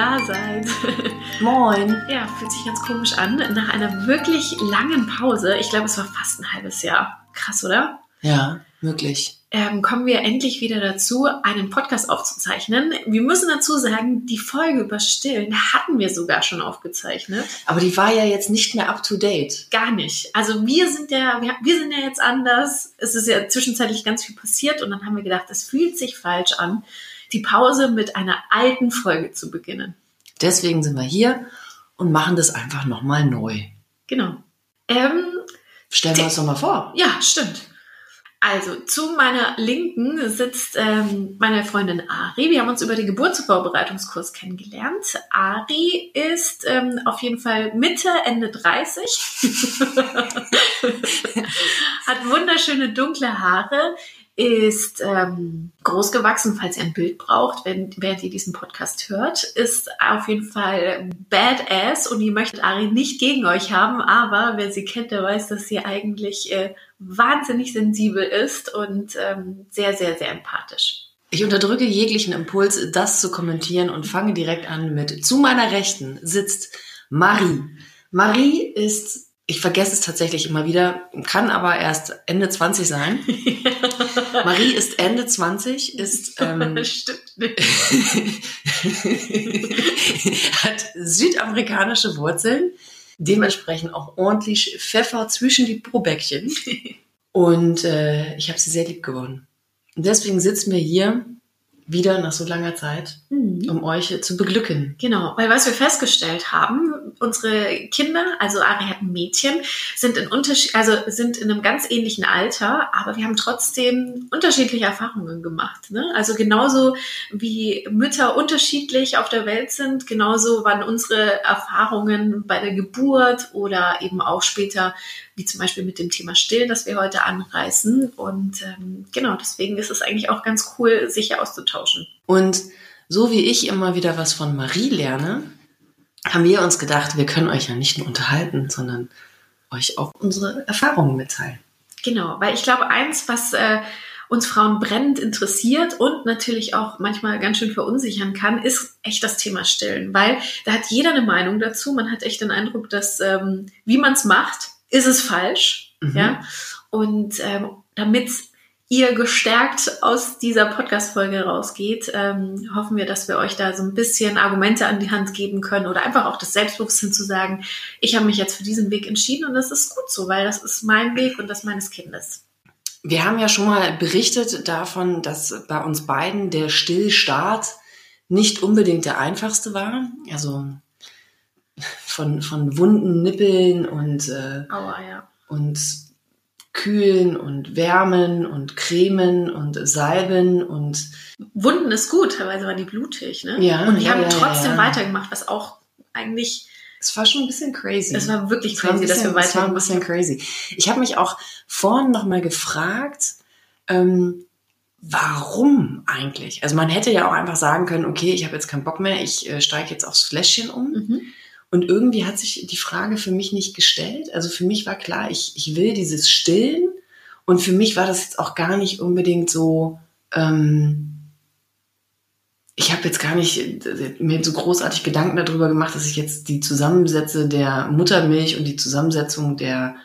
da seid. Moin. Ja, fühlt sich ganz komisch an. Nach einer wirklich langen Pause, ich glaube, es war fast ein halbes Jahr. Krass, oder? Ja, möglich. Ähm, kommen wir endlich wieder dazu, einen Podcast aufzuzeichnen. Wir müssen dazu sagen, die Folge über Stillen hatten wir sogar schon aufgezeichnet. Aber die war ja jetzt nicht mehr up to date. Gar nicht. Also wir sind ja, wir, wir sind ja jetzt anders. Es ist ja zwischenzeitlich ganz viel passiert und dann haben wir gedacht, es fühlt sich falsch an, die Pause mit einer alten Folge zu beginnen. Deswegen sind wir hier und machen das einfach nochmal neu. Genau. Ähm, Stellen wir uns doch mal vor. ja, stimmt. Also zu meiner Linken sitzt ähm, meine Freundin Ari. Wir haben uns über den Geburtsvorbereitungskurs kennengelernt. Ari ist ähm, auf jeden Fall Mitte, Ende 30. Hat wunderschöne dunkle Haare. Ist ähm, groß gewachsen, falls ihr ein Bild braucht, wenn, während ihr diesen Podcast hört. Ist auf jeden Fall badass und die möchte Ari nicht gegen euch haben, aber wer sie kennt, der weiß, dass sie eigentlich äh, wahnsinnig sensibel ist und ähm, sehr, sehr, sehr empathisch. Ich unterdrücke jeglichen Impuls, das zu kommentieren und fange direkt an mit zu meiner Rechten sitzt Marie. Marie ist, ich vergesse es tatsächlich immer wieder, kann aber erst Ende 20 sein. Marie ist Ende 20, ist ähm, hat südamerikanische Wurzeln, dementsprechend auch ordentlich Pfeffer zwischen die Probäckchen. Und äh, ich habe sie sehr lieb gewonnen. Und deswegen sitzen wir hier wieder nach so langer Zeit, um euch zu beglücken. Genau, weil was wir festgestellt haben, unsere Kinder, also Ari hat ein Mädchen, sind in Unterschied, also sind in einem ganz ähnlichen Alter, aber wir haben trotzdem unterschiedliche Erfahrungen gemacht. Ne? Also genauso wie Mütter unterschiedlich auf der Welt sind, genauso waren unsere Erfahrungen bei der Geburt oder eben auch später, wie zum Beispiel mit dem Thema Stillen, das wir heute anreißen. Und ähm, genau, deswegen ist es eigentlich auch ganz cool, sich hier auszutauschen. Und so wie ich immer wieder was von Marie lerne, haben wir uns gedacht, wir können euch ja nicht nur unterhalten, sondern euch auch unsere Erfahrungen mitteilen. Genau, weil ich glaube, eins, was äh, uns Frauen brennend interessiert und natürlich auch manchmal ganz schön verunsichern kann, ist echt das Thema Stillen. Weil da hat jeder eine Meinung dazu. Man hat echt den Eindruck, dass ähm, wie man es macht, ist es falsch. Mhm. Ja? Und ähm, damit ihr gestärkt aus dieser Podcast-Folge rausgeht, ähm, hoffen wir, dass wir euch da so ein bisschen Argumente an die Hand geben können oder einfach auch das Selbstbewusstsein zu sagen, ich habe mich jetzt für diesen Weg entschieden und das ist gut so, weil das ist mein Weg und das meines Kindes. Wir haben ja schon mal berichtet davon, dass bei uns beiden der Stillstart nicht unbedingt der einfachste war. Also von, von wunden Nippeln und, äh, Aua, ja. und Kühlen und Wärmen und Cremen und Salben und Wunden ist gut, teilweise waren die blutig, ne? Ja, Und die ja, haben ja, trotzdem ja. weitergemacht, was auch eigentlich, es war schon ein bisschen crazy. es war wirklich Es war crazy, dass wir bisschen, es war ein bisschen crazy. Ich habe mich auch vorhin noch mal gefragt, ähm, warum eigentlich? Also man hätte ja auch einfach sagen können, okay, ich habe jetzt keinen Bock mehr, ich äh, steige jetzt aufs Fläschchen um. Mhm. Und irgendwie hat sich die Frage für mich nicht gestellt. Also für mich war klar, ich, ich will dieses Stillen. Und für mich war das jetzt auch gar nicht unbedingt so, ähm, ich habe jetzt gar nicht äh, mir so großartig Gedanken darüber gemacht, dass ich jetzt die Zusammensätze der Muttermilch und die Zusammensetzung der,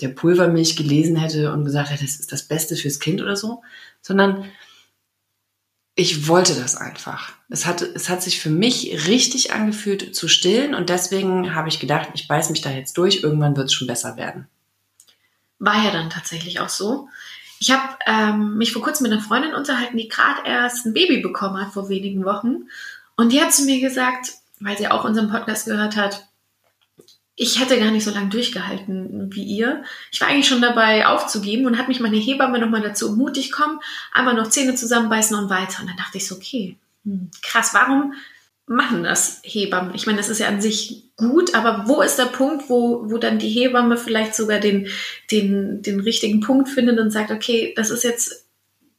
der Pulvermilch gelesen hätte und gesagt hätte, das ist das Beste fürs Kind oder so, sondern ich wollte das einfach. Es hat, es hat sich für mich richtig angefühlt zu stillen und deswegen habe ich gedacht, ich beiß mich da jetzt durch, irgendwann wird es schon besser werden. War ja dann tatsächlich auch so. Ich habe ähm, mich vor kurzem mit einer Freundin unterhalten, die gerade erst ein Baby bekommen hat vor wenigen Wochen. Und die hat zu mir gesagt, weil sie auch unseren Podcast gehört hat, ich hätte gar nicht so lange durchgehalten wie ihr. Ich war eigentlich schon dabei aufzugeben und hat mich meine Hebamme nochmal dazu ermutigt, komm, einmal noch Zähne zusammenbeißen und weiter. Und dann dachte ich so, okay, hm, krass, warum, machen das Hebammen? Ich meine, das ist ja an sich gut, aber wo ist der Punkt, wo, wo dann die Hebamme vielleicht sogar den, den, den richtigen Punkt findet und sagt, okay, das ist jetzt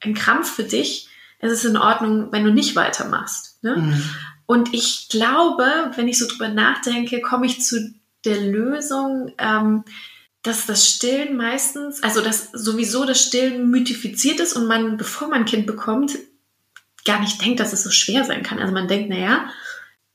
ein Krampf für dich, es ist in Ordnung, wenn du nicht weitermachst. Ne? Mhm. Und ich glaube, wenn ich so drüber nachdenke, komme ich zu der Lösung, ähm, dass das Stillen meistens, also dass sowieso das Stillen mythifiziert ist und man, bevor man ein Kind bekommt, gar nicht denkt, dass es so schwer sein kann. Also man denkt, naja,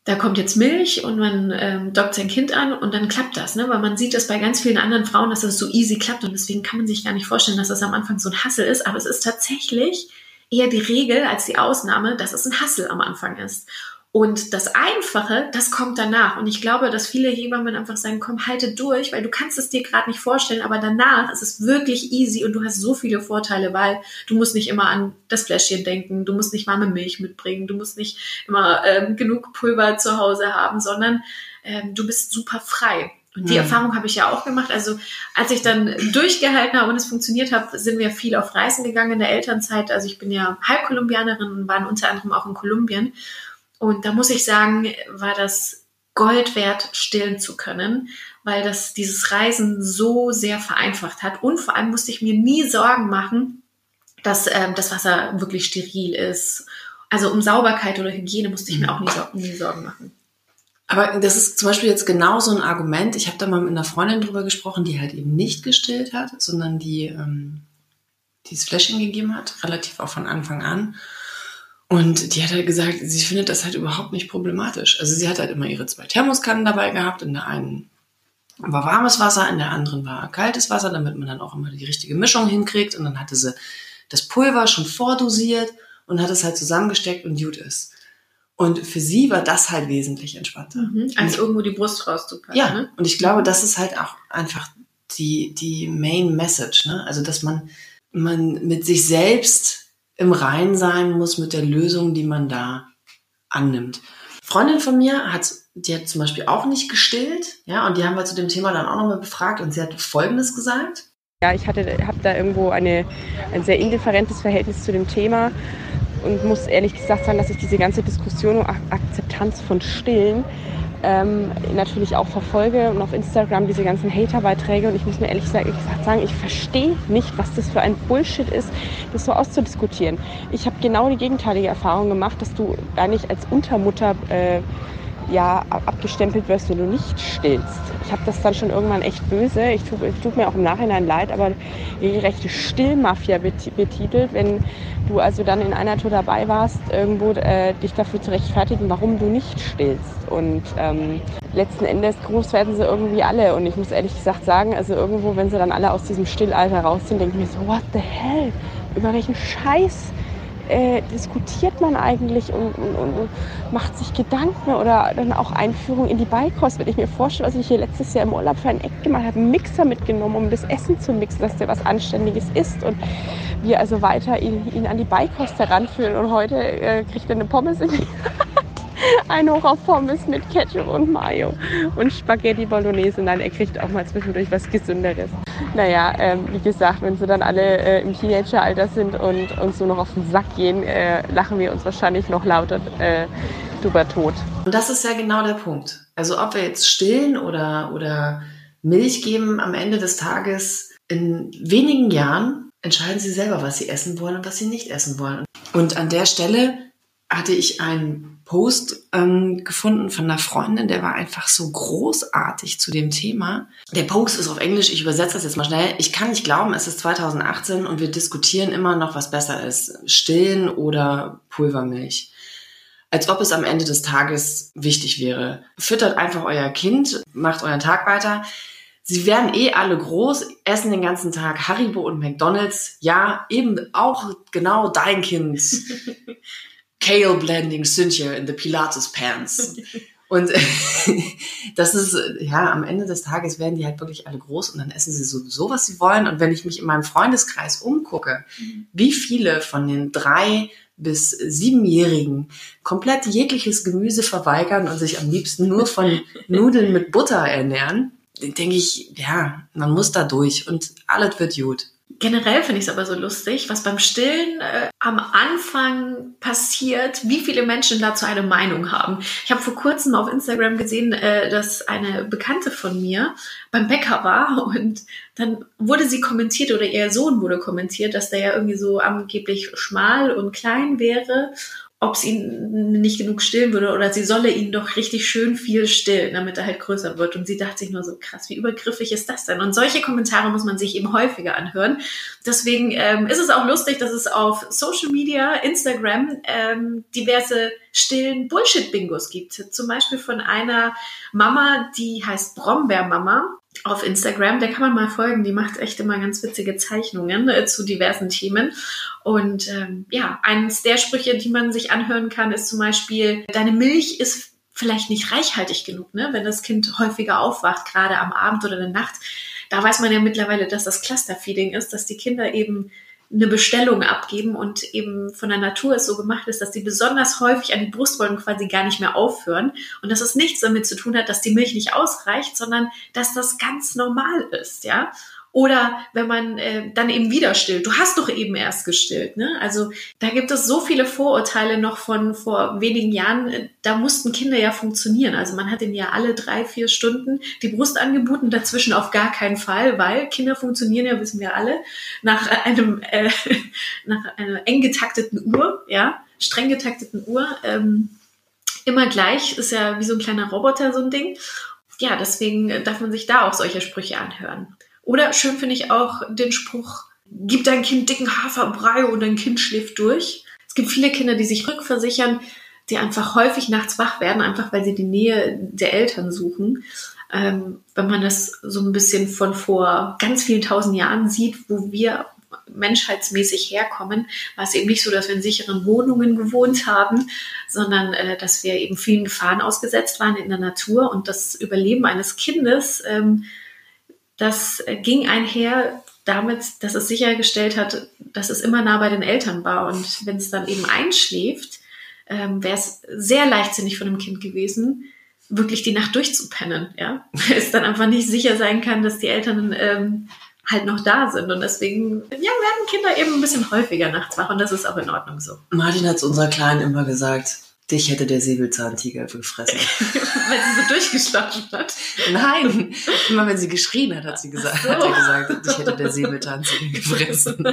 da kommt jetzt Milch und man ähm, dockt sein Kind an und dann klappt das, ne? Weil man sieht das bei ganz vielen anderen Frauen, dass das so easy klappt und deswegen kann man sich gar nicht vorstellen, dass das am Anfang so ein Hassel ist. Aber es ist tatsächlich eher die Regel als die Ausnahme, dass es ein Hassel am Anfang ist. Und das Einfache, das kommt danach. Und ich glaube, dass viele Hebammen einfach sagen, komm, halte durch, weil du kannst es dir gerade nicht vorstellen, aber danach ist es wirklich easy und du hast so viele Vorteile, weil du musst nicht immer an das Fläschchen denken, du musst nicht warme Milch mitbringen, du musst nicht immer ähm, genug Pulver zu Hause haben, sondern ähm, du bist super frei. Und die mhm. Erfahrung habe ich ja auch gemacht. Also als ich dann durchgehalten habe und es funktioniert hat, sind wir viel auf Reisen gegangen in der Elternzeit. Also ich bin ja Halbkolumbianerin und waren unter anderem auch in Kolumbien. Und da muss ich sagen, war das Gold wert, stillen zu können, weil das dieses Reisen so sehr vereinfacht hat. Und vor allem musste ich mir nie Sorgen machen, dass ähm, das Wasser wirklich steril ist. Also um Sauberkeit oder Hygiene musste ich mir auch nie, nie Sorgen machen. Aber das ist zum Beispiel jetzt genau so ein Argument. Ich habe da mal mit einer Freundin drüber gesprochen, die halt eben nicht gestillt hat, sondern die ähm, dieses Fläschchen gegeben hat, relativ auch von Anfang an. Und die hat halt gesagt, sie findet das halt überhaupt nicht problematisch. Also sie hat halt immer ihre zwei Thermoskannen dabei gehabt. In der einen war warmes Wasser, in der anderen war kaltes Wasser, damit man dann auch immer die richtige Mischung hinkriegt. Und dann hatte sie das Pulver schon vordosiert und hat es halt zusammengesteckt und gut ist. Und für sie war das halt wesentlich entspannter. Mhm, als und, irgendwo die Brust rauszupacken. Ja, ne? und ich glaube, das ist halt auch einfach die, die Main Message. Ne? Also, dass man, man mit sich selbst im Rein sein muss mit der Lösung, die man da annimmt. Freundin von mir hat, die hat zum Beispiel auch nicht gestillt, ja, und die haben wir zu dem Thema dann auch nochmal befragt und sie hat Folgendes gesagt. Ja, ich habe da irgendwo eine, ein sehr indifferentes Verhältnis zu dem Thema und muss ehrlich gesagt sagen, dass ich diese ganze Diskussion um Akzeptanz von Stillen ähm, natürlich auch verfolge und auf Instagram diese ganzen Haterbeiträge und ich muss mir ehrlich gesagt sagen, ich verstehe nicht, was das für ein Bullshit ist, das so auszudiskutieren. Ich habe genau die gegenteilige Erfahrung gemacht, dass du eigentlich als Untermutter äh, ja, abgestempelt wirst, wenn du nicht stillst. Ich habe das dann schon irgendwann echt böse. Ich tue, tut mir auch im Nachhinein leid, aber rechte Stillmafia betitelt, wenn du also dann in einer Tour dabei warst, irgendwo äh, dich dafür zu rechtfertigen, warum du nicht stillst. Und ähm, letzten Endes groß werden sie irgendwie alle. Und ich muss ehrlich gesagt sagen, also irgendwo, wenn sie dann alle aus diesem Stillalter raus sind, denke ich mir so, what the hell? Über welchen Scheiß äh, diskutiert man eigentlich und, und, und, macht sich Gedanken oder dann auch Einführung in die Beikost. Wenn ich mir vorstelle, was ich hier letztes Jahr im Urlaub für ein Eck gemacht habe, einen Mixer mitgenommen, um das Essen zu mixen, dass der was Anständiges ist und wir also weiter ihn, ihn an die Beikost heranführen und heute äh, kriegt er eine Pommes in die ein Hoch auf Pommes mit Ketchup und Mayo und Spaghetti Bolognese. Nein, er kriegt auch mal zwischendurch was Gesünderes. Naja, ähm, wie gesagt, wenn sie dann alle äh, im Teenageralter sind und uns nur noch auf den Sack gehen, äh, lachen wir uns wahrscheinlich noch lauter äh, drüber tot. Und das ist ja genau der Punkt. Also ob wir jetzt stillen oder, oder Milch geben am Ende des Tages, in wenigen Jahren entscheiden sie selber, was sie essen wollen und was sie nicht essen wollen. Und an der Stelle hatte ich einen Post ähm, gefunden von einer Freundin, der war einfach so großartig zu dem Thema. Der Post ist auf Englisch, ich übersetze das jetzt mal schnell. Ich kann nicht glauben, es ist 2018 und wir diskutieren immer noch, was besser ist, Stillen oder Pulvermilch. Als ob es am Ende des Tages wichtig wäre. Füttert einfach euer Kind, macht euren Tag weiter. Sie werden eh alle groß, essen den ganzen Tag Haribo und McDonald's. Ja, eben auch genau dein Kind. Kale Blending Cynthia in the Pilates Pants. Und das ist, ja, am Ende des Tages werden die halt wirklich alle groß und dann essen sie sowieso, was sie wollen. Und wenn ich mich in meinem Freundeskreis umgucke, mhm. wie viele von den drei bis siebenjährigen komplett jegliches Gemüse verweigern und sich am liebsten nur von Nudeln mit Butter ernähren, denke ich, ja, man muss da durch und alles wird gut. Generell finde ich es aber so lustig, was beim Stillen äh, am Anfang passiert, wie viele Menschen dazu eine Meinung haben. Ich habe vor kurzem auf Instagram gesehen, äh, dass eine Bekannte von mir beim Bäcker war und dann wurde sie kommentiert oder ihr Sohn wurde kommentiert, dass der ja irgendwie so angeblich schmal und klein wäre ob sie ihn nicht genug stillen würde oder sie solle ihn doch richtig schön viel stillen, damit er halt größer wird. Und sie dachte sich nur so, krass, wie übergriffig ist das denn? Und solche Kommentare muss man sich eben häufiger anhören. Deswegen ähm, ist es auch lustig, dass es auf Social Media, Instagram, ähm, diverse stillen Bullshit-Bingos gibt. Zum Beispiel von einer Mama, die heißt Brombeermama auf Instagram. Der kann man mal folgen. Die macht echt immer ganz witzige Zeichnungen äh, zu diversen Themen. Und ähm, ja, eines der Sprüche, die man sich anhören kann, ist zum Beispiel, deine Milch ist vielleicht nicht reichhaltig genug, ne? wenn das Kind häufiger aufwacht, gerade am Abend oder in der Nacht. Da weiß man ja mittlerweile, dass das Clusterfeeding ist, dass die Kinder eben eine Bestellung abgeben und eben von der Natur es so gemacht ist, dass die besonders häufig an die Brustwollen quasi gar nicht mehr aufhören und dass es nichts damit zu tun hat, dass die Milch nicht ausreicht, sondern dass das ganz normal ist, ja. Oder wenn man äh, dann eben wieder stillt. Du hast doch eben erst gestillt. Ne? Also da gibt es so viele Vorurteile noch von vor wenigen Jahren. Da mussten Kinder ja funktionieren. Also man hat ihnen ja alle drei, vier Stunden die Brust angeboten, dazwischen auf gar keinen Fall, weil Kinder funktionieren ja, wissen wir alle, nach einem, äh, nach einer eng getakteten Uhr, ja, streng getakteten Uhr. Ähm, immer gleich, ist ja wie so ein kleiner Roboter so ein Ding. Ja, deswegen darf man sich da auch solche Sprüche anhören. Oder schön finde ich auch den Spruch, gib dein Kind dicken Haferbrei und dein Kind schläft durch. Es gibt viele Kinder, die sich rückversichern, die einfach häufig nachts wach werden, einfach weil sie die Nähe der Eltern suchen. Ähm, wenn man das so ein bisschen von vor ganz vielen tausend Jahren sieht, wo wir menschheitsmäßig herkommen, war es eben nicht so, dass wir in sicheren Wohnungen gewohnt haben, sondern äh, dass wir eben vielen Gefahren ausgesetzt waren in der Natur und das Überleben eines Kindes ähm, das ging einher damit, dass es sichergestellt hat, dass es immer nah bei den Eltern war. Und wenn es dann eben einschläft, ähm, wäre es sehr leichtsinnig von dem Kind gewesen, wirklich die Nacht durchzupennen. Ja, es dann einfach nicht sicher sein kann, dass die Eltern ähm, halt noch da sind. Und deswegen ja, werden Kinder eben ein bisschen häufiger nachts wach und das ist auch in Ordnung so. Martin hat zu unserer Kleinen immer gesagt, Dich hätte der Säbelzahntiger gefressen. Weil sie so durchgeschlafen hat. Nein, immer wenn sie geschrien hat, hat sie gesagt, so. hat er gesagt, dich hätte der Säbelzahntiger gefressen.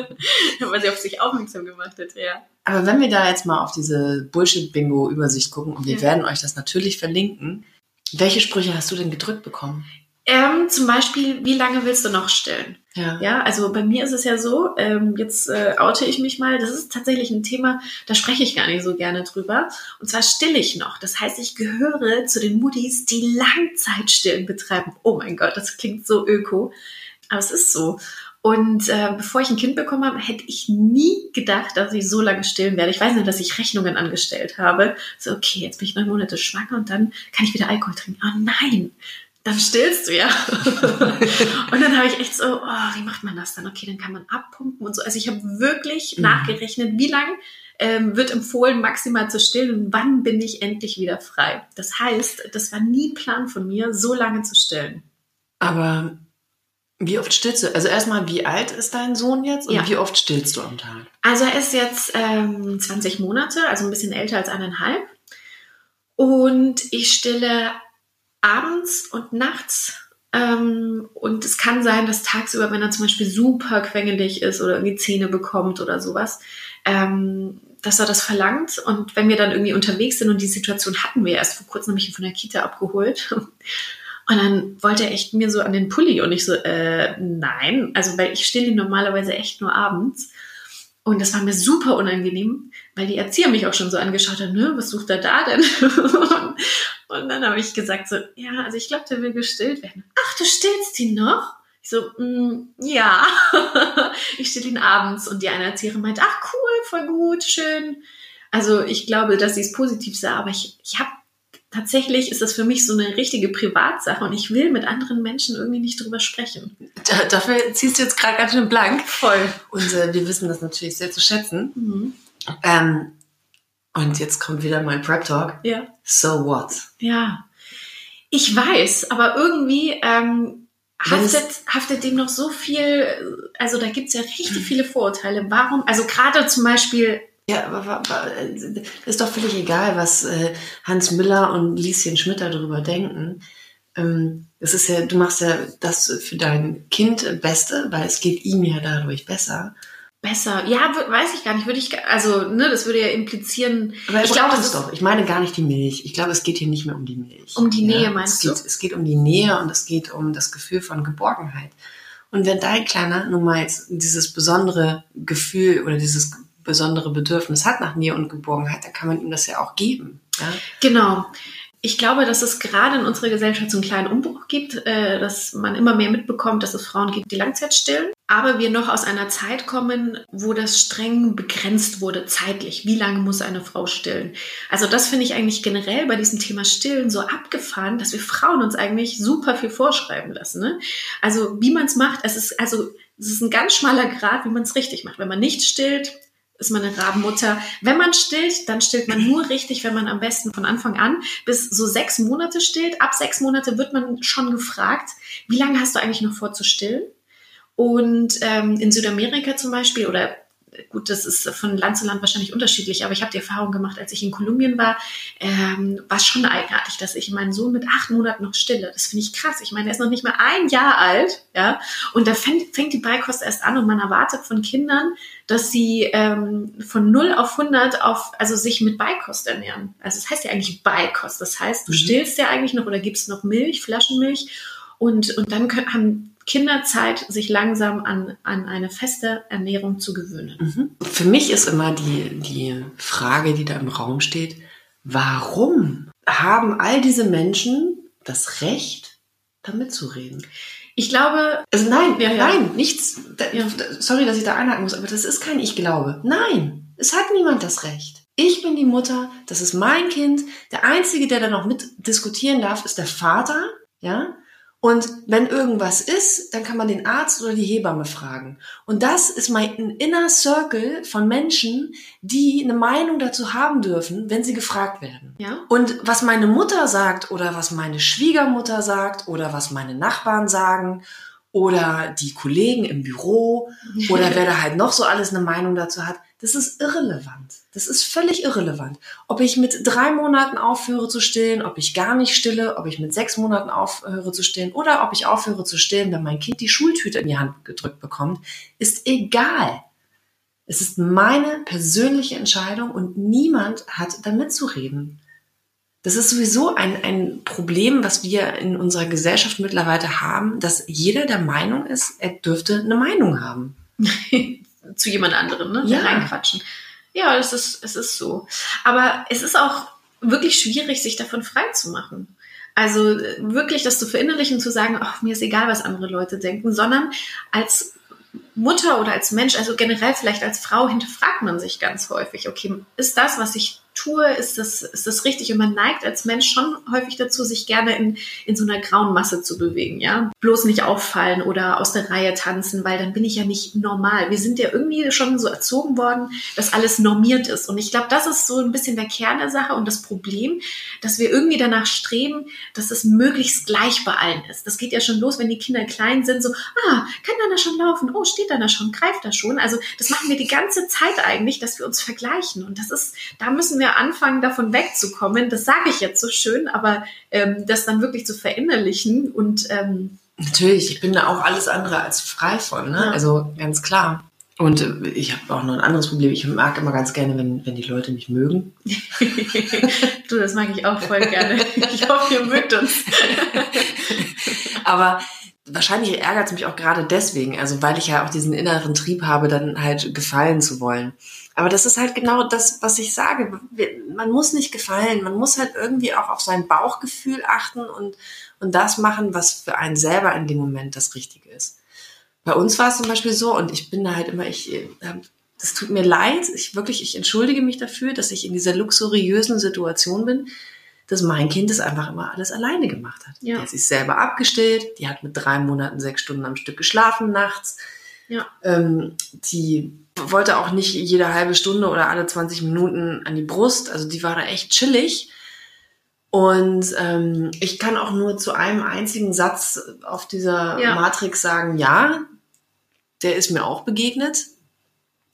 Weil sie auf sich aufmerksam gemacht hat, ja. Aber wenn wir da jetzt mal auf diese Bullshit-Bingo-Übersicht gucken, und wir ja. werden euch das natürlich verlinken, welche Sprüche hast du denn gedrückt bekommen? Ähm, zum Beispiel, wie lange willst du noch stillen? Ja. ja, also bei mir ist es ja so, ähm, jetzt äh, oute ich mich mal, das ist tatsächlich ein Thema, da spreche ich gar nicht so gerne drüber. Und zwar still ich noch. Das heißt, ich gehöre zu den Muttis, die Langzeitstillen betreiben. Oh mein Gott, das klingt so öko. Aber es ist so. Und äh, bevor ich ein Kind bekommen habe, hätte ich nie gedacht, dass ich so lange stillen werde. Ich weiß nicht, dass ich Rechnungen angestellt habe. So, okay, jetzt bin ich neun Monate schwanger und dann kann ich wieder Alkohol trinken. Oh nein, dann stillst du ja. und dann habe ich echt so, oh, wie macht man das dann? Okay, dann kann man abpumpen und so. Also ich habe wirklich mhm. nachgerechnet, wie lang ähm, wird empfohlen, maximal zu stillen und wann bin ich endlich wieder frei. Das heißt, das war nie Plan von mir, so lange zu stillen. Aber wie oft stillst du? Also erstmal, wie alt ist dein Sohn jetzt und ja. wie oft stillst du am Tag? Also er ist jetzt ähm, 20 Monate, also ein bisschen älter als eineinhalb. Und ich stille abends und nachts. Ähm, und es kann sein, dass tagsüber, wenn er zum Beispiel super quengelig ist oder irgendwie Zähne bekommt oder sowas, ähm, dass er das verlangt. Und wenn wir dann irgendwie unterwegs sind und die Situation hatten wir erst vor kurzem, nämlich von der Kita abgeholt. Und dann wollte er echt mir so an den Pulli und ich so, äh, nein, also weil ich stille ihn normalerweise echt nur abends. Und das war mir super unangenehm, weil die Erzieher mich auch schon so angeschaut haben, ne, was sucht er da denn? und dann habe ich gesagt so, ja, also ich glaube, der will gestillt werden. Ach, du stillst ihn noch? Ich so, mm, ja, ich still ihn abends. Und die eine Erzieherin meint, ach cool, voll gut, schön. Also ich glaube, dass sie es positiv sah, aber ich, ich habe tatsächlich ist das für mich so eine richtige Privatsache und ich will mit anderen Menschen irgendwie nicht drüber sprechen. Da, dafür ziehst du jetzt gerade ganz schön blank. Voll. Und äh, wir wissen das natürlich sehr zu schätzen. Mhm. Ähm, und jetzt kommt wieder mein Prep Talk. Ja. So what? Ja. Ich weiß, aber irgendwie ähm, haftet, haftet dem noch so viel, also da gibt's ja richtig viele Vorurteile. Warum, also gerade zum Beispiel ja, ist doch völlig egal, was äh, Hans Müller und Lieschen Schmidt darüber denken. Ähm, das ist ja, du machst ja das für dein Kind Beste, weil es geht ihm ja dadurch besser. Besser, ja, weiß ich gar nicht. Würde ich, also, ne, das würde ja implizieren. Aber ich glaube es doch. Ich meine gar nicht die Milch. Ich glaube, es geht hier nicht mehr um die Milch. Um die Nähe ja, meinst es geht, du? Es geht um die Nähe und es geht um das Gefühl von Geborgenheit. Und wenn dein Kleiner nun mal jetzt dieses besondere Gefühl oder dieses besondere Bedürfnis hat nach Nähe und Geborgenheit, dann kann man ihm das ja auch geben. Ja? Genau. Ich glaube, dass es gerade in unserer Gesellschaft so einen kleinen Umbruch gibt, äh, dass man immer mehr mitbekommt, dass es Frauen gibt, die Langzeit stillen. Aber wir noch aus einer Zeit kommen, wo das streng begrenzt wurde zeitlich. Wie lange muss eine Frau stillen? Also das finde ich eigentlich generell bei diesem Thema Stillen so abgefahren, dass wir Frauen uns eigentlich super viel vorschreiben lassen. Ne? Also wie man es macht, es ist also es ist ein ganz schmaler Grad, wie man es richtig macht. Wenn man nicht stillt, ist man eine Rabenmutter. Wenn man stillt, dann stillt man nur richtig, wenn man am besten von Anfang an bis so sechs Monate stillt. Ab sechs Monate wird man schon gefragt, wie lange hast du eigentlich noch vor zu stillen? Und ähm, in Südamerika zum Beispiel oder gut, das ist von Land zu Land wahrscheinlich unterschiedlich, aber ich habe die Erfahrung gemacht, als ich in Kolumbien war, ähm, war es schon eigenartig, dass ich meinen Sohn mit acht Monaten noch stille. Das finde ich krass. Ich meine, er ist noch nicht mal ein Jahr alt, ja, und da fängt, fängt die Beikost erst an und man erwartet von Kindern, dass sie ähm, von 0 auf 100 auf, also sich mit Beikost ernähren. Also das heißt ja eigentlich Beikost. Das heißt, du mhm. stillst ja eigentlich noch oder gibst noch Milch, Flaschenmilch und, und dann können, haben Kinderzeit, sich langsam an, an eine feste Ernährung zu gewöhnen. Mhm. Für mich ist immer die, die Frage, die da im Raum steht, warum haben all diese Menschen das Recht, damit zu reden? Ich glaube. Also nein, ja, ja. nein, nichts. Da, ja. Sorry, dass ich da einhaken muss, aber das ist kein Ich glaube. Nein, es hat niemand das Recht. Ich bin die Mutter, das ist mein Kind. Der Einzige, der da noch mit diskutieren darf, ist der Vater. Ja, und wenn irgendwas ist, dann kann man den Arzt oder die Hebamme fragen. Und das ist mein inner Circle von Menschen, die eine Meinung dazu haben dürfen, wenn sie gefragt werden. Ja. Und was meine Mutter sagt oder was meine Schwiegermutter sagt oder was meine Nachbarn sagen oder die Kollegen im Büro oder wer da halt noch so alles eine Meinung dazu hat, das ist irrelevant. Das ist völlig irrelevant. Ob ich mit drei Monaten aufhöre zu stillen, ob ich gar nicht stille, ob ich mit sechs Monaten aufhöre zu stillen oder ob ich aufhöre zu stillen, wenn mein Kind die Schultüte in die Hand gedrückt bekommt, ist egal. Es ist meine persönliche Entscheidung und niemand hat da mitzureden. Das ist sowieso ein, ein Problem, was wir in unserer Gesellschaft mittlerweile haben, dass jeder der Meinung ist, er dürfte eine Meinung haben. zu jemand anderem, ne? Ja. Reinquatschen. Ja, es ist, es ist so. Aber es ist auch wirklich schwierig, sich davon frei zu machen. Also wirklich das zu verinnerlichen, zu sagen, ach, mir ist egal, was andere Leute denken, sondern als Mutter oder als Mensch, also generell vielleicht als Frau, hinterfragt man sich ganz häufig, okay, ist das, was ich tue, ist das, ist das richtig? Und man neigt als Mensch schon häufig dazu, sich gerne in, in so einer grauen Masse zu bewegen, ja. Bloß nicht auffallen oder aus der Reihe tanzen, weil dann bin ich ja nicht normal. Wir sind ja irgendwie schon so erzogen worden, dass alles normiert ist. Und ich glaube, das ist so ein bisschen der Kern der Sache und das Problem, dass wir irgendwie danach streben, dass es möglichst gleich bei allen ist. Das geht ja schon los, wenn die Kinder klein sind, so, ah, kann da schon laufen? Oh, steht da schon? Greift da schon? Also, das machen wir die ganze Zeit eigentlich, dass wir uns vergleichen. Und das ist, da müssen wir wir anfangen, davon wegzukommen, das sage ich jetzt so schön, aber ähm, das dann wirklich zu verinnerlichen und ähm, Natürlich, ich bin da auch alles andere als frei von, ne? Ja. Also ganz klar. Und äh, ich habe auch noch ein anderes Problem. Ich mag immer ganz gerne, wenn, wenn die Leute mich mögen. du, das mag ich auch voll gerne. Ich hoffe, ihr mögt uns. Aber wahrscheinlich ärgert es mich auch gerade deswegen, also weil ich ja auch diesen inneren Trieb habe, dann halt gefallen zu wollen. Aber das ist halt genau das, was ich sage. Man muss nicht gefallen, man muss halt irgendwie auch auf sein Bauchgefühl achten und, und das machen, was für einen selber in dem Moment das Richtige ist. Bei uns war es zum Beispiel so, und ich bin da halt immer, ich, äh, das tut mir leid, ich wirklich, ich entschuldige mich dafür, dass ich in dieser luxuriösen Situation bin, dass mein Kind das einfach immer alles alleine gemacht hat. Ja. Die hat sich selber abgestillt, die hat mit drei Monaten sechs Stunden am Stück geschlafen nachts. Ja. Ähm, die wollte auch nicht jede halbe Stunde oder alle 20 Minuten an die Brust. Also die war da echt chillig. Und ähm, ich kann auch nur zu einem einzigen Satz auf dieser Ja. Matrix sagen, ja, der ist mir auch begegnet.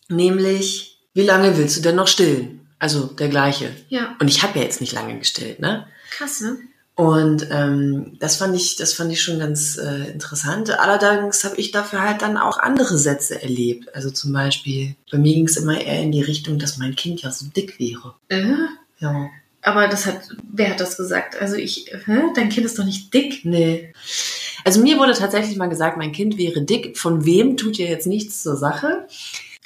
Nämlich, wie lange willst du denn noch stillen? Also der gleiche. Ja, Und ich habe ja jetzt nicht lange gestillt, ne? krass, ne? Und ähm, das fand ich, das fand ich schon ganz äh, interessant. Allerdings habe ich dafür halt dann auch andere Sätze erlebt. Also zum Beispiel, bei mir ging es immer eher in die Richtung, dass mein Kind ja so dick wäre. Äh, Ja. aber das hat, wer hat das gesagt? Also ich, hä? dein Kind ist doch nicht dick. Nee. Also mir wurde tatsächlich mal gesagt, mein Kind wäre dick. Von wem tut ja jetzt nichts zur Sache.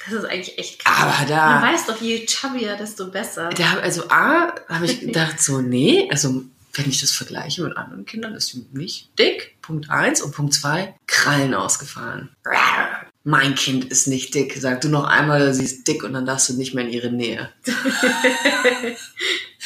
Das ist eigentlich echt krass. Aber Man da, weiß doch, je chubbier, desto besser. da also A, habe ich gedacht so, nee, also wenn ich das vergleiche mit anderen Kindern, ist sie nicht dick. Punkt eins und Punkt zwei, Krallen ausgefahren. Mein Kind ist nicht dick. Sag du noch einmal, sie ist dick und dann darfst du nicht mehr in ihre Nähe.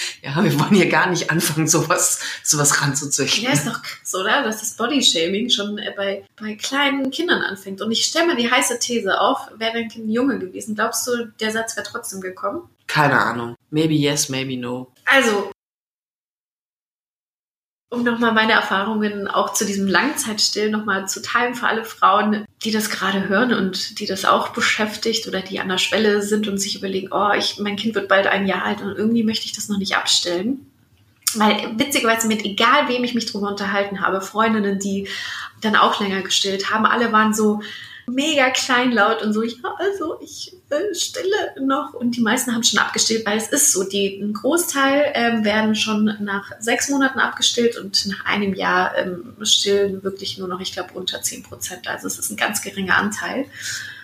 ja, wir wollen hier gar nicht anfangen, sowas, sowas ranzuzüchten. Ja, ist doch krass, oder? Dass das Bodyshaming schon äh, bei, bei kleinen Kindern anfängt. Und ich stelle mal die heiße These auf, wäre dein Kind ein Junge gewesen, glaubst du, der Satz wäre trotzdem gekommen? Keine Ahnung. Maybe yes, maybe no. Also, um nochmal meine Erfahrungen auch zu diesem Langzeitstillen nochmal zu teilen für alle Frauen, die das gerade hören und die das auch beschäftigt oder die an der Schwelle sind und sich überlegen, oh, ich, mein Kind wird bald ein Jahr alt und irgendwie möchte ich das noch nicht abstellen. Weil witzigerweise mit egal wem ich mich drüber unterhalten habe, Freundinnen, die dann auch länger gestillt haben, alle waren so mega kleinlaut und so, ja, also ich äh, stille noch. Und die meisten haben schon abgestillt, weil es ist so, die, ein Großteil ähm, werden schon nach sechs Monaten abgestillt und nach einem Jahr ähm, stillen wirklich nur noch, ich glaube, unter 10 Prozent. Also es ist ein ganz geringer Anteil.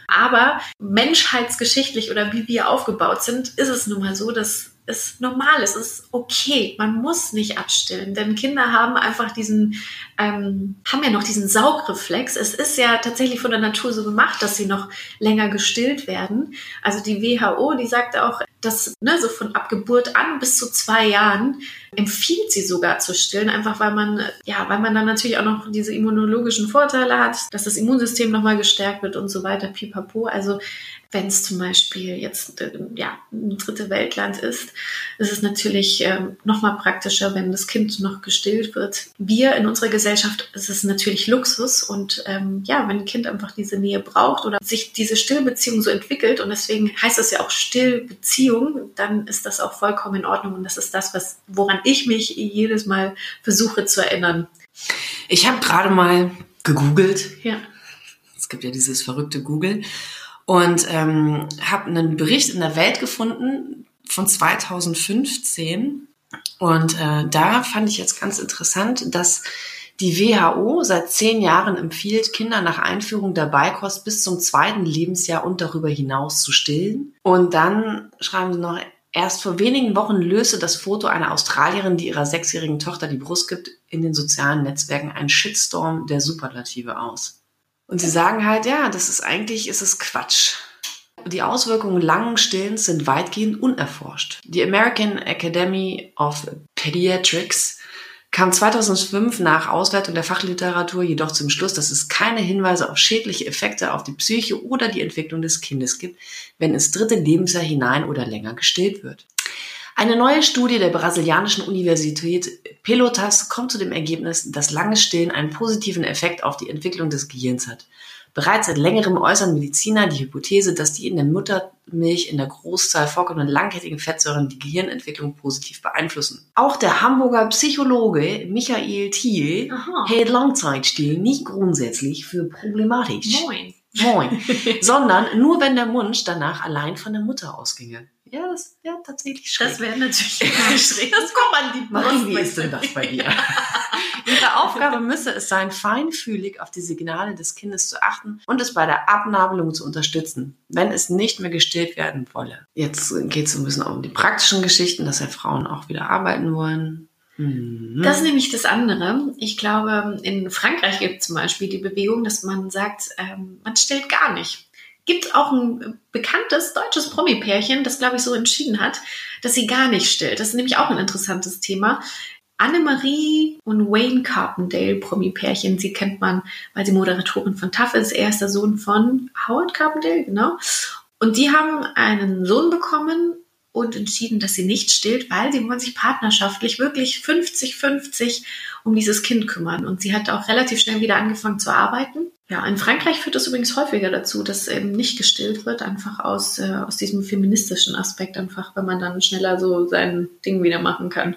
Aber menschheitsgeschichtlich oder wie wir aufgebaut sind, ist es nun mal so, dass es normal ist, es ist okay. Man muss nicht abstillen, denn Kinder haben einfach diesen, ähm, haben ja noch diesen Saugreflex. Es ist ja tatsächlich von der Natur so gemacht, dass sie noch länger gestillt werden. Also die WHO, die sagt auch, dass ne, so von ab Geburt an bis zu zwei Jahren empfiehlt sie sogar zu stillen, einfach weil man, ja, weil man dann natürlich auch noch diese immunologischen Vorteile hat, dass das Immunsystem nochmal gestärkt wird und so weiter, pipapo. Also wenn es zum Beispiel jetzt äh, ja, ein dritte Weltland ist, ist es natürlich ähm, nochmal praktischer, wenn das Kind noch gestillt wird. Wir in unserer Gesellschaft ist es natürlich Luxus und ähm, ja, wenn ein Kind einfach diese Nähe braucht oder sich diese Stillbeziehung so entwickelt und deswegen heißt es ja auch Stillbeziehung, dann ist das auch vollkommen in Ordnung und das ist das, was woran ich mich jedes Mal versuche zu erinnern. Ich habe gerade mal gegoogelt. Ja. Es gibt ja dieses verrückte Google. Und ähm, habe einen Bericht in der Welt gefunden von 2015. Und äh, da fand ich jetzt ganz interessant, dass die WHO seit zehn Jahren empfiehlt, Kinder nach Einführung der Beikost bis zum zweiten Lebensjahr und darüber hinaus zu stillen. Und dann schreiben sie noch, erst vor wenigen Wochen löste das Foto einer Australierin, die ihrer sechsjährigen Tochter die Brust gibt, in den sozialen Netzwerken einen Shitstorm der Superlative aus. Und sie sagen halt, ja, das ist eigentlich, ist es Quatsch. Die Auswirkungen langen Stillens sind weitgehend unerforscht. Die American Academy of Pediatrics kam 2005 nach Auswertung der Fachliteratur jedoch zum Schluss, dass es keine Hinweise auf schädliche Effekte auf die Psyche oder die Entwicklung des Kindes gibt, wenn ins dritte Lebensjahr hinein oder länger gestillt wird. Eine neue Studie der brasilianischen Universität Pelotas kommt zu dem Ergebnis, dass langes Stillen einen positiven Effekt auf die Entwicklung des Gehirns hat. Bereits seit längerem äußern Mediziner die Hypothese, dass die in der Muttermilch in der Großzahl vorkommenden langkettigen Fettsäuren die Gehirnentwicklung positiv beeinflussen. Auch der Hamburger Psychologe Michael Thiel hält Langzeitstillen nicht grundsätzlich für problematisch. Moin. Moin. sondern nur wenn der Wunsch danach allein von der Mutter ausginge. Ja, das wäre tatsächlich schräg. Das wäre natürlich schräg. Das kommt an die Marie, wie ist denn das bei dir? Ihre Aufgabe müsse es sein, feinfühlig auf die Signale des Kindes zu achten und es bei der Abnabelung zu unterstützen, wenn es nicht mehr gestillt werden wolle. Jetzt geht es so ein bisschen um die praktischen Geschichten, dass ja Frauen auch wieder arbeiten wollen. Mhm. Das ist nämlich das andere. Ich glaube, in Frankreich gibt es zum Beispiel die Bewegung, dass man sagt, ähm, man stillt gar nicht. Gibt auch ein bekanntes deutsches Promi-Pärchen, das, glaube ich, so entschieden hat, dass sie gar nicht stillt. Das ist nämlich auch ein interessantes Thema. Annemarie und Wayne Carpendale, Promi-Pärchen, sie kennt man, weil sie Moderatorin von TAF ist. Er ist der Sohn von Howard Carpendale, genau. Und die haben einen Sohn bekommen und entschieden, dass sie nicht stillt, weil sie wollen sich partnerschaftlich wirklich 50-50 um dieses Kind kümmern. Und sie hat auch relativ schnell wieder angefangen zu arbeiten. Ja, in Frankreich führt das übrigens häufiger dazu, dass eben nicht gestillt wird, einfach aus, äh, aus diesem feministischen Aspekt, einfach, weil man dann schneller so sein Ding wieder machen kann.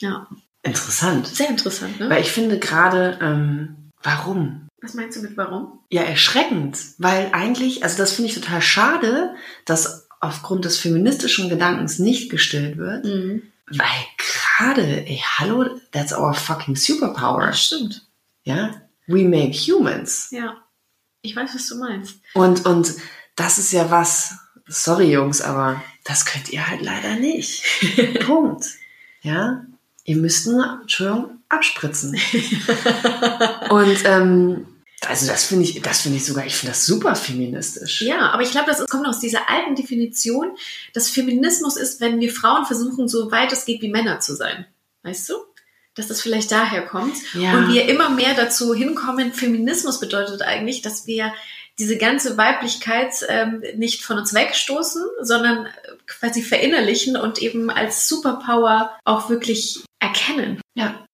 Ja. Interessant. Sehr interessant, ne? Weil ich finde gerade, ähm, warum? Was meinst du mit warum? Ja, erschreckend. Weil eigentlich, also das finde ich total schade, dass aufgrund des feministischen Gedankens nicht gestillt wird. Mhm. Weil gerade, ey, hallo, that's our fucking superpower. Ja, stimmt. Ja? We make humans. Ja. Ich weiß, was du meinst. Und, und das ist ja was, sorry Jungs, aber das könnt ihr halt leider nicht. Punkt. Ja? Ihr müsst nur, Entschuldigung, abspritzen. und ähm, also das finde ich, das finde ich sogar, ich finde das super feministisch. Ja, aber ich glaube, das kommt aus dieser alten Definition, dass Feminismus ist, wenn wir Frauen versuchen, so weit es geht wie Männer zu sein. Weißt du? Dass das vielleicht daher kommt. Ja. Und wir immer mehr dazu hinkommen, Feminismus bedeutet eigentlich, dass wir diese ganze Weiblichkeit ähm, nicht von uns wegstoßen, sondern quasi verinnerlichen und eben als Superpower auch wirklich erkennen. Ja.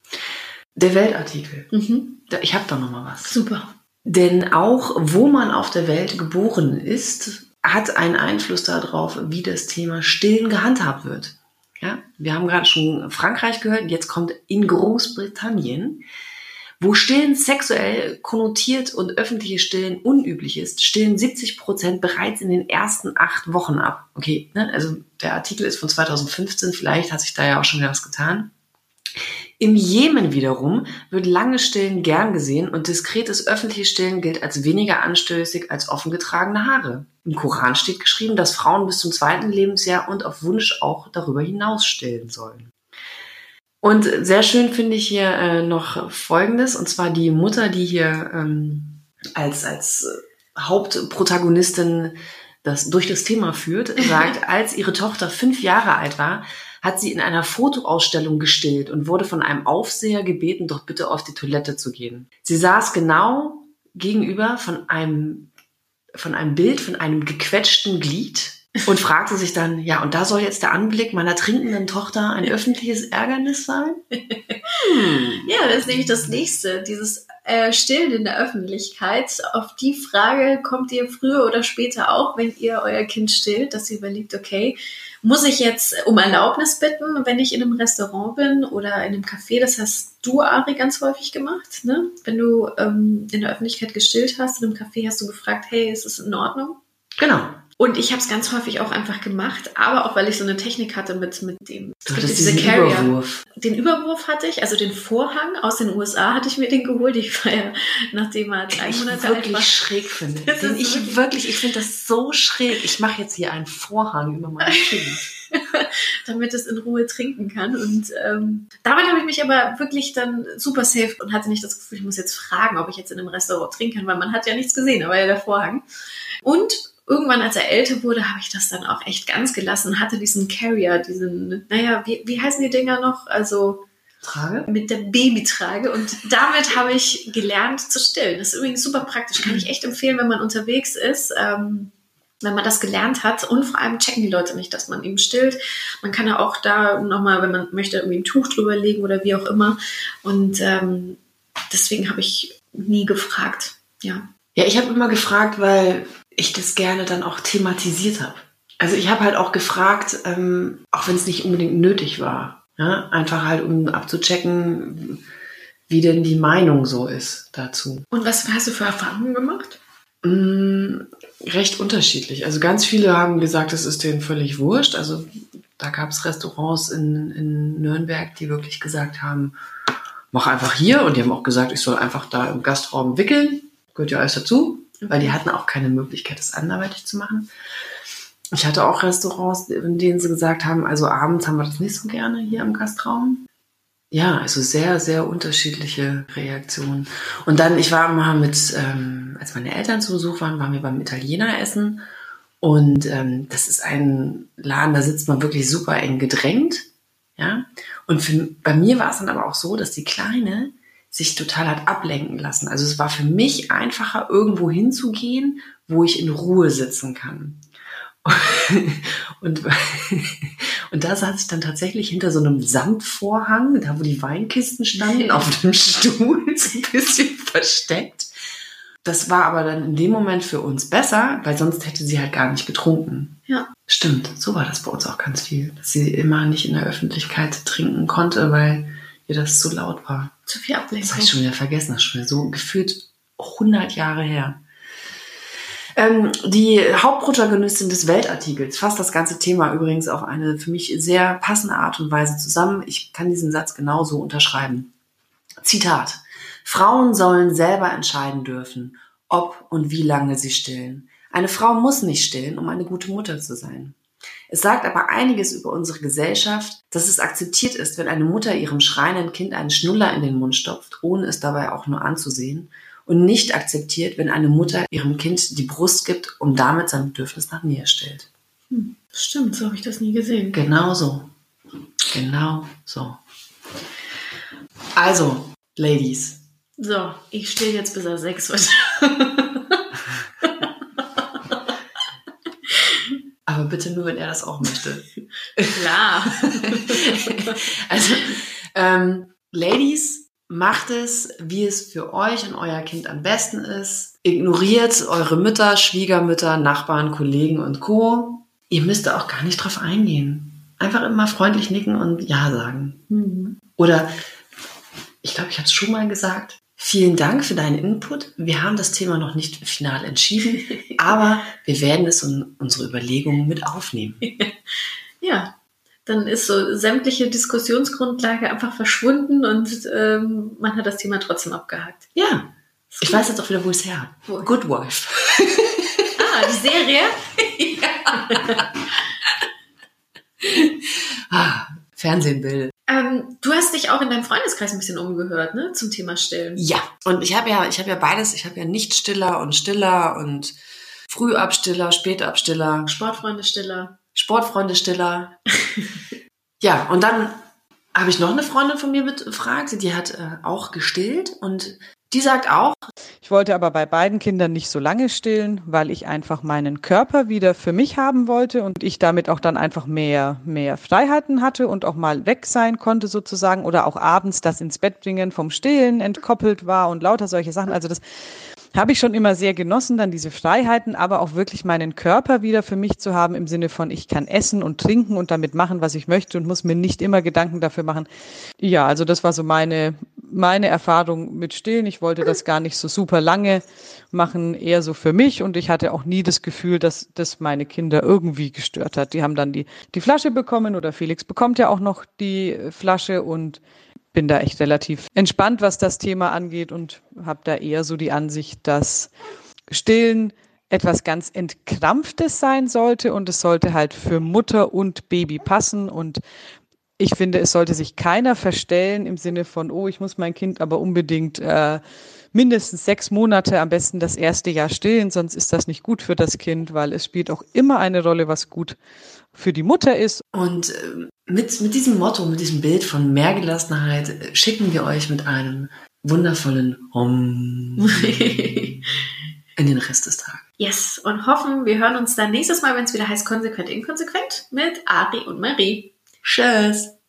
Der Weltartikel. Mhm. Ich habe da noch mal was. Super. Denn auch wo man auf der Welt geboren ist, hat einen Einfluss darauf, wie das Thema Stillen gehandhabt wird. Ja, wir haben gerade schon Frankreich gehört, jetzt kommt in Großbritannien, wo Stillen sexuell konnotiert und öffentliche Stillen unüblich ist, stillen 70 Prozent bereits in den ersten acht Wochen ab. Okay, ne? also der Artikel ist von 2015, vielleicht hat sich da ja auch schon wieder was getan. Im Jemen wiederum wird lange Stillen gern gesehen und diskretes öffentliches Stillen gilt als weniger anstößig als offen getragene Haare. Im Koran steht geschrieben, dass Frauen bis zum zweiten Lebensjahr und auf Wunsch auch darüber hinaus stillen sollen. Und sehr schön finde ich hier äh, noch Folgendes, und zwar die Mutter, die hier ähm, als, als äh, Hauptprotagonistin das durch das Thema führt, sagt, als ihre Tochter fünf Jahre alt war, hat sie in einer Fotoausstellung gestillt und wurde von einem Aufseher gebeten, doch bitte auf die Toilette zu gehen. Sie saß genau gegenüber von einem, von einem Bild von einem gequetschten Glied und fragte sich dann, ja, und da soll jetzt der Anblick meiner trinkenden Tochter ein öffentliches Ärgernis sein? Hm. Ja, das ist nämlich das nächste, dieses äh, Stillen in der Öffentlichkeit. Auf die Frage kommt ihr früher oder später auch, wenn ihr euer Kind stillt, dass ihr überlegt, okay, muss ich jetzt um Erlaubnis bitten, wenn ich in einem Restaurant bin oder in einem Café? Das hast du, Ari, ganz häufig gemacht, ne? Wenn du ähm, in der Öffentlichkeit gestillt hast, in einem Café hast du gefragt, hey, ist es in Ordnung? Genau. Und ich habe es ganz häufig auch einfach gemacht, aber auch weil ich so eine Technik hatte mit, mit dem Du hattest diese diesen Carrier. Überwurf. Den Überwurf hatte ich, also den Vorhang aus den USA hatte ich mir den geholt. Ich war ja, nachdem er drei Monate alt wirklich war. schräg finde. Das Den ich wirklich- wirklich, ich finde das so schräg. Ich mache jetzt hier einen Vorhang über mein Kind. damit es in Ruhe trinken kann. Und ähm, damit habe ich mich aber wirklich dann super safe und hatte nicht das Gefühl, ich muss jetzt fragen, ob ich jetzt in einem Restaurant trinken kann, weil man hat ja nichts gesehen, aber ja der Vorhang. Und irgendwann, als er älter wurde, habe ich das dann auch echt ganz gelassen, hatte diesen Carrier, diesen, naja, wie, wie heißen die Dinger noch? Also Trage? mit der Babytrage und damit habe ich gelernt zu stillen. Das ist übrigens super praktisch, kann ich echt empfehlen, wenn man unterwegs ist. Ähm, wenn man das gelernt hat und vor allem checken die Leute nicht, dass man eben stillt. Man kann ja auch da nochmal, wenn man möchte, irgendwie ein Tuch drüber legen oder wie auch immer. Und ähm, deswegen habe ich nie gefragt. Ja. Ja, ich habe immer gefragt, weil ich das gerne dann auch thematisiert habe. Also ich habe halt auch gefragt, ähm, auch wenn es nicht unbedingt nötig war. Ja? Einfach halt, um abzuchecken, wie denn die Meinung so ist dazu. Und was hast du für Erfahrungen gemacht? Mm, recht unterschiedlich. Also ganz viele haben gesagt, es ist denen völlig wurscht. Also da gab es Restaurants in, in Nürnberg, die wirklich gesagt haben, mach einfach hier. Und die haben auch gesagt, ich soll einfach da im Gastraum wickeln. Gehört ja alles dazu. Weil die hatten auch keine Möglichkeit, das anderweitig zu machen. Ich hatte auch Restaurants, in denen sie gesagt haben, also abends haben wir das nicht so gerne hier im Gastraum. Ja, also sehr, sehr unterschiedliche Reaktionen. Und dann, ich war mal mit, ähm, als meine Eltern zu Besuch waren, waren wir beim Italiener essen. Und ähm, das ist ein Laden, da sitzt man wirklich super eng gedrängt. Ja. Und für, bei mir war es dann aber auch so, dass die Kleine sich total hat ablenken lassen. Also es war für mich einfacher, irgendwo hinzugehen, wo ich in Ruhe sitzen kann. Und, und da saß ich dann tatsächlich hinter so einem Samtvorhang, da wo die Weinkisten standen, auf dem Stuhl, so ein bisschen versteckt. Das war aber dann in dem Moment für uns besser, weil sonst hätte sie halt gar nicht getrunken. Ja. Stimmt, so war das bei uns auch ganz viel. Dass sie immer nicht in der Öffentlichkeit trinken konnte, weil ihr das zu laut war. Zu viel Das habe ich Ablenkung. schon wieder vergessen, das ist schon wieder so gefühlt 100 Jahre her. Ähm, die Hauptprotagonistin des Weltartikels fasst das ganze Thema übrigens auf eine für mich sehr passende Art und Weise zusammen. Ich kann diesen Satz genauso unterschreiben. Zitat. Frauen sollen selber entscheiden dürfen, ob und wie lange sie stillen. Eine Frau muss nicht stillen, um eine gute Mutter zu sein. Es sagt aber einiges über unsere Gesellschaft, dass es akzeptiert ist, wenn eine Mutter ihrem schreienden Kind einen Schnuller in den Mund stopft, ohne es dabei auch nur anzusehen, und nicht akzeptiert, wenn eine Mutter ihrem Kind die Brust gibt und damit sein Bedürfnis nach Nähe stellt. Stimmt, so habe ich das nie gesehen. Genau so. Genau so. Also, Ladies, So, ich stehe jetzt bis er sechs wird. bitte nur, wenn er das auch möchte. Klar. Also, ähm, Ladies, macht es, wie es für euch und euer Kind am besten ist. Ignoriert eure Mütter, Schwiegermütter, Nachbarn, Kollegen und Co. Ihr müsst da auch gar nicht drauf eingehen. Einfach immer freundlich nicken und Ja sagen. Mhm. Oder, ich glaube, ich habe es schon mal gesagt, vielen Dank für deinen Input. Wir haben das Thema noch nicht final entschieden, aber wir werden es in unsere Überlegungen mit aufnehmen. Ja, dann ist so sämtliche Diskussionsgrundlage einfach verschwunden und ähm, man hat das Thema trotzdem abgehakt. Ja, ich weiß jetzt auch wieder, wo es her. Wo? Good Wife. Ah, die Serie? Ah, Fernsehbild. Ähm, du hast dich auch in deinem Freundeskreis ein bisschen umgehört, ne, zum Thema Stillen. Ja, und ich habe ja, ich habe ja beides. Ich habe ja nicht Stiller und Stiller und Frühabstiller, Spätabstiller, Sportfreunde Stiller. Sportfreunde Stiller. ja, und dann habe ich noch eine Freundin von mir befragt, die hat äh, auch gestillt und die sagt auch, Ich wollte aber bei beiden Kindern nicht so lange stillen, weil ich einfach meinen Körper wieder für mich haben wollte und ich damit auch dann einfach mehr, mehr Freiheiten hatte und auch mal weg sein konnte sozusagen oder auch abends das ins Bett bringen vom Stillen entkoppelt war und lauter solche Sachen. Also das habe ich schon immer sehr genossen, dann diese Freiheiten, aber auch wirklich meinen Körper wieder für mich zu haben im Sinne von, ich kann essen und trinken und damit machen, was ich möchte und muss mir nicht immer Gedanken dafür machen. Ja, also das war so meine, meine Erfahrung mit Stillen. Ich wollte das gar nicht so super lange machen, eher so für mich und ich hatte auch nie das Gefühl, dass das meine Kinder irgendwie gestört hat. Die haben dann die, die Flasche bekommen oder Felix bekommt ja auch noch die Flasche und bin da echt relativ entspannt, was das Thema angeht und habe da eher so die Ansicht, dass Stillen etwas ganz Entkrampftes sein sollte und es sollte halt für Mutter und Baby passen und ich finde, es sollte sich keiner verstellen im Sinne von, oh, ich muss mein Kind aber unbedingt äh, mindestens sechs Monate, am besten das erste Jahr stillen, sonst ist das nicht gut für das Kind, weil es spielt auch immer eine Rolle, was gut für die Mutter ist. und ähm, mit, mit diesem Motto, mit diesem Bild von Mehrgelassenheit äh, schicken wir euch mit einem wundervollen Om in den Rest des Tages. yes, und hoffen, wir hören uns dann nächstes Mal, wenn es wieder heißt Konsequent Inkonsequent mit Ari und Marie. Tschüss.